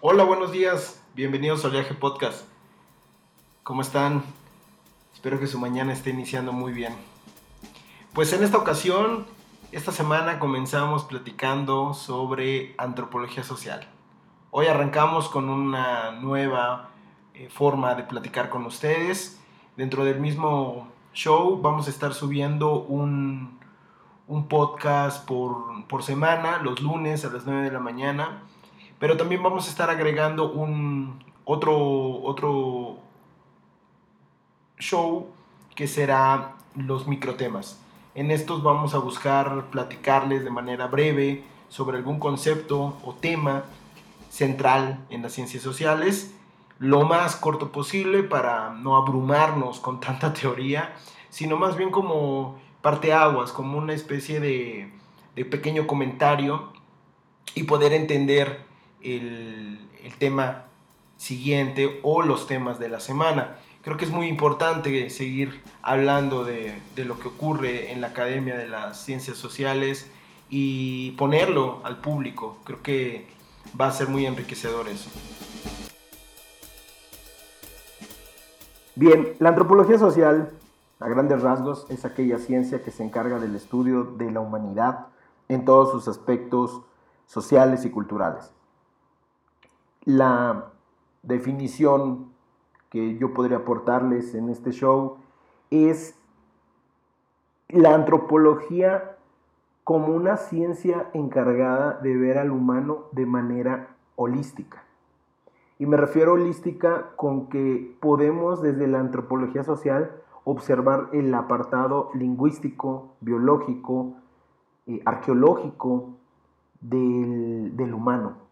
Hola, buenos días. Bienvenidos al Viaje Podcast. ¿Cómo están? Espero que su mañana esté iniciando muy bien. Pues en esta ocasión, esta semana comenzamos platicando sobre antropología social. Hoy arrancamos con una nueva eh, forma de platicar con ustedes. Dentro del mismo show vamos a estar subiendo un, un podcast por, por semana, los lunes a las 9 de la mañana pero también vamos a estar agregando un otro, otro show que será los microtemas. En estos vamos a buscar platicarles de manera breve sobre algún concepto o tema central en las ciencias sociales, lo más corto posible para no abrumarnos con tanta teoría, sino más bien como parteaguas, como una especie de, de pequeño comentario y poder entender el, tema siguiente o los temas de la semana. Creo que es muy importante seguir hablando de, lo que ocurre en la Academia de las Ciencias Sociales y ponerlo al público. Creo que va a ser muy enriquecedor eso. Bien, la antropología social, a grandes rasgos, es aquella ciencia que se encarga del estudio de la humanidad en todos sus aspectos sociales y culturales la definición que yo podría aportarles en este show es la antropología como una ciencia encargada de ver al humano de manera holística. Y me refiero a holística con que podemos desde la antropología social observar el apartado lingüístico, biológico, eh, arqueológico del, del humano.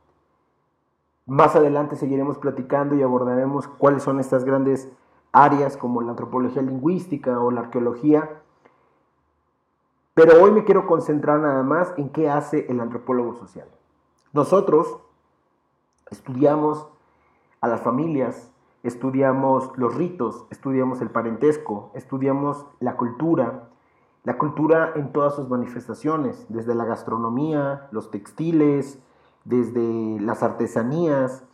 Más adelante seguiremos platicando y abordaremos cuáles son estas grandes áreas como la antropología lingüística o la arqueología. Pero hoy me quiero concentrar nada más en qué hace el antropólogo social. Nosotros estudiamos a las familias, estudiamos los ritos, estudiamos el parentesco, estudiamos la cultura, la cultura en todas sus manifestaciones, desde la gastronomía, los textiles, desde las artesanías.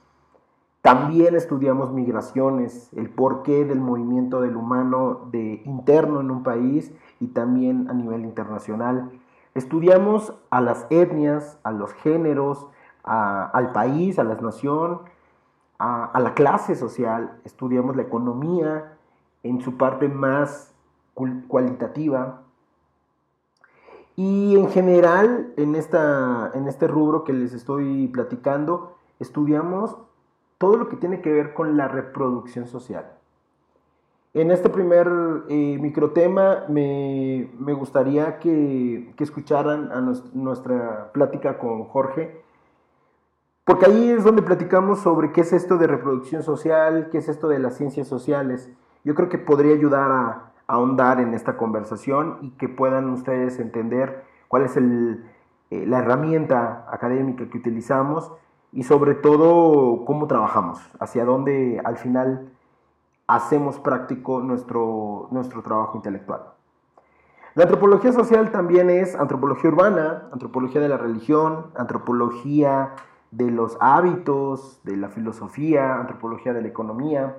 También estudiamos migraciones, el porqué del movimiento del humano de interno en un país y también a nivel internacional. Estudiamos a las etnias, a los géneros, al país, a la nación, a, a la clase social. Estudiamos la economía en su parte más cualitativa, y en general, en, esta, en este rubro que les estoy platicando, estudiamos todo lo que tiene que ver con la reproducción social. En este primer eh, microtema me, me gustaría que, que, escucharan nuestra plática con Jorge, porque ahí es donde platicamos sobre qué es esto de reproducción social, qué es esto de las ciencias sociales. Yo creo que podría ayudar a, ahondar en esta conversación y que puedan ustedes entender cuál es el, eh, la herramienta académica que utilizamos y sobre todo cómo trabajamos, hacia dónde al final hacemos práctico nuestro, nuestro trabajo intelectual. La antropología social también es antropología urbana, antropología de la religión, antropología de los hábitos, de la filosofía, antropología de la economía,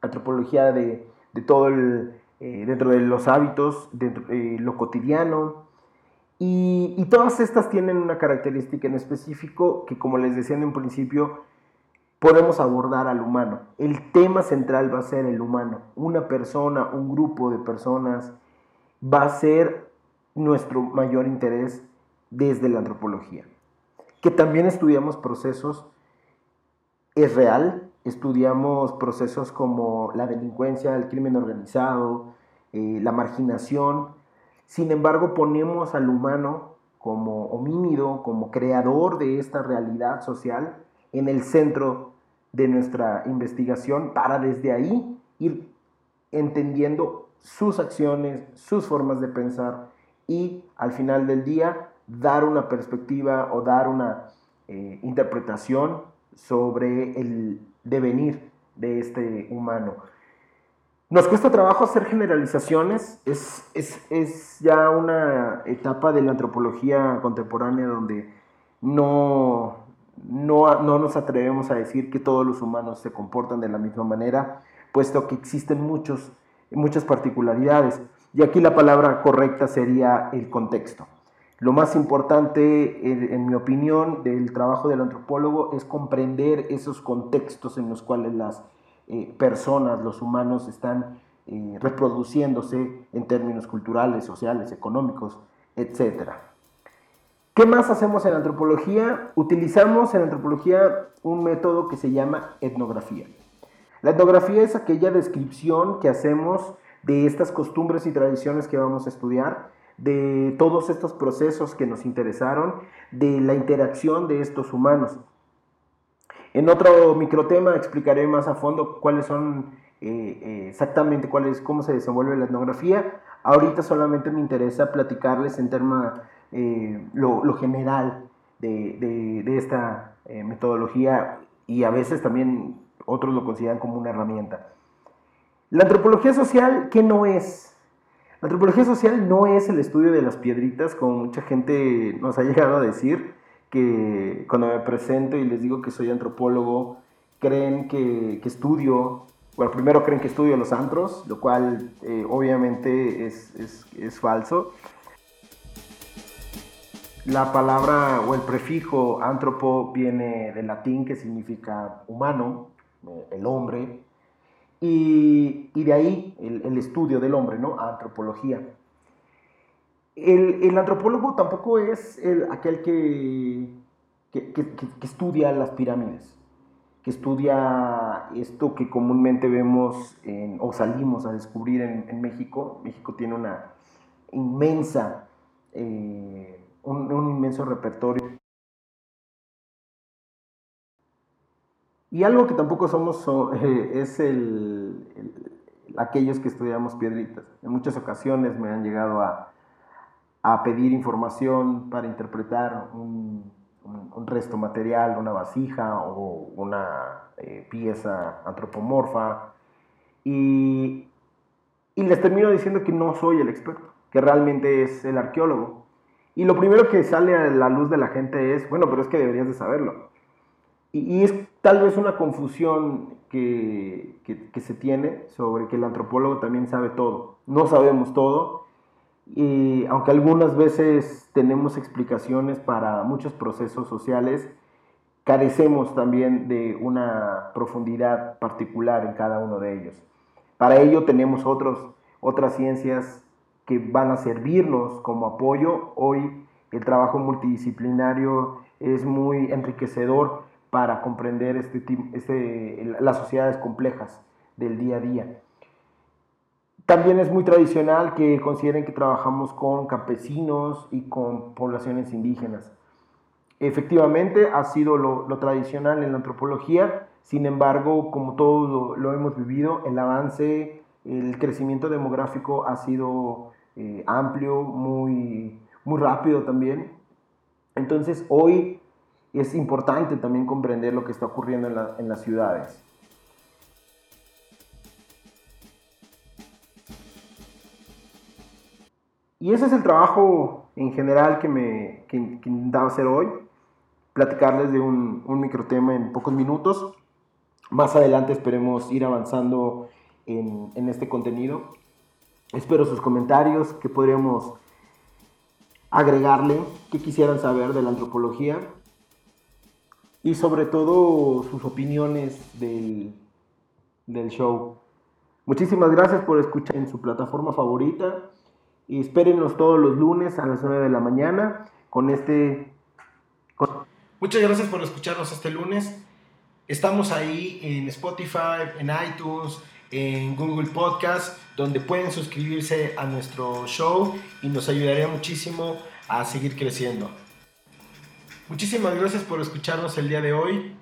antropología de de todo el, eh, dentro de los hábitos, dentro de lo cotidiano. Y, y, todas estas tienen una característica en específico que, como les decía en un principio, podemos abordar al humano. El tema central va a ser el humano. Una persona, un grupo de personas va a ser nuestro mayor interés desde la antropología. Que también estudiamos procesos, es real, estudiamos procesos como la delincuencia, el crimen organizado, eh, la marginación. Sin embargo, ponemos al humano como homínido, como creador de esta realidad social, en el centro de nuestra investigación para desde ahí ir entendiendo sus acciones, sus formas de pensar y al final del día dar una perspectiva o dar una eh, interpretación sobre el devenir de este humano. Nos cuesta trabajo hacer generalizaciones, es, es, ya una etapa de la antropología contemporánea donde no, no, no nos atrevemos a decir que todos los humanos se comportan de la misma manera, puesto que existen muchos, muchas particularidades. Y aquí la palabra correcta sería el contexto. Lo más importante, en, mi opinión, del trabajo del antropólogo es comprender esos contextos en los cuales las eh, personas, los humanos, están eh, reproduciéndose en términos culturales, sociales, económicos, etc. ¿Qué más hacemos en antropología? Utilizamos en antropología un método que se llama etnografía. La etnografía es aquella descripción que hacemos de estas costumbres y tradiciones que vamos a estudiar de todos estos procesos que nos interesaron, de la interacción de estos humanos. En otro microtema explicaré más a fondo cuáles son eh, eh, exactamente cuál cómo se desenvuelve la etnografía. Ahorita solamente me interesa platicarles en tema eh, lo, general de, de esta metodología y a veces también otros lo consideran como una herramienta. La antropología social, ¿qué no es? La antropología social no es el estudio de las piedritas, como mucha gente nos ha llegado a decir, que cuando me presento y les digo que soy antropólogo, creen que, estudio, bueno, primero creen que estudio los antros, lo cual eh, obviamente es, es, falso. La palabra o el prefijo antropo viene del latín que significa humano, eh, el hombre, y, de ahí el, estudio del hombre, ¿no? Antropología. El, antropólogo tampoco es aquel que, que, estudia las pirámides, que estudia esto que comúnmente vemos o salimos a descubrir en, México. México tiene una inmensa, eh, un inmenso repertorio Y algo que tampoco somos eh, es el, aquellos que estudiamos piedritas. En muchas ocasiones me han llegado a, pedir información para interpretar un, resto material, una vasija o una eh, pieza antropomorfa. Y les termino diciendo que no soy el experto, que realmente es el arqueólogo. Y lo primero que sale a la luz de la gente es, bueno, pero es que deberías de saberlo. Y, es tal vez una confusión que, que, se tiene sobre que el antropólogo también sabe todo. No sabemos todo, y aunque algunas veces tenemos explicaciones para muchos procesos sociales, carecemos también de una profundidad particular en cada uno de ellos. Para ello tenemos otros, otras ciencias que van a servirnos como apoyo. Hoy el trabajo multidisciplinario es muy enriquecedor para comprender este, este, las sociedades complejas del día a día. También es muy tradicional que consideren que trabajamos con campesinos y con poblaciones indígenas. Efectivamente, ha sido lo, tradicional en la antropología, sin embargo, como todos lo, hemos vivido, el avance, el crecimiento demográfico ha sido eh, amplio, muy, muy rápido también. Entonces, hoy es importante también comprender lo que está ocurriendo en, las ciudades. Y ese es el trabajo en general que me que, intentaba hacer hoy, platicarles de un, un microtema en pocos minutos. Más adelante esperemos ir avanzando en, en este contenido. Espero sus comentarios, que podríamos agregarle, que quisieran saber de la antropología y sobre todo sus opiniones del, show. Muchísimas gracias por escuchar en su plataforma favorita y espérenos todos los lunes a las 9 de la mañana con este... Muchas gracias por escucharnos este lunes. Estamos ahí en Spotify, en iTunes, en Google Podcast, donde pueden suscribirse a nuestro show y nos ayudaría muchísimo a seguir creciendo. Muchísimas gracias por escucharnos el día de hoy.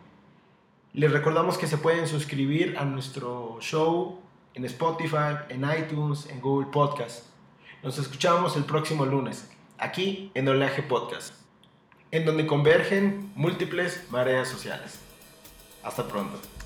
Les recordamos que se pueden suscribir a nuestro show en Spotify, en iTunes, en Google Podcast. Nos escuchamos el próximo lunes, aquí en Oleaje Podcast, en donde convergen múltiples mareas sociales. Hasta pronto.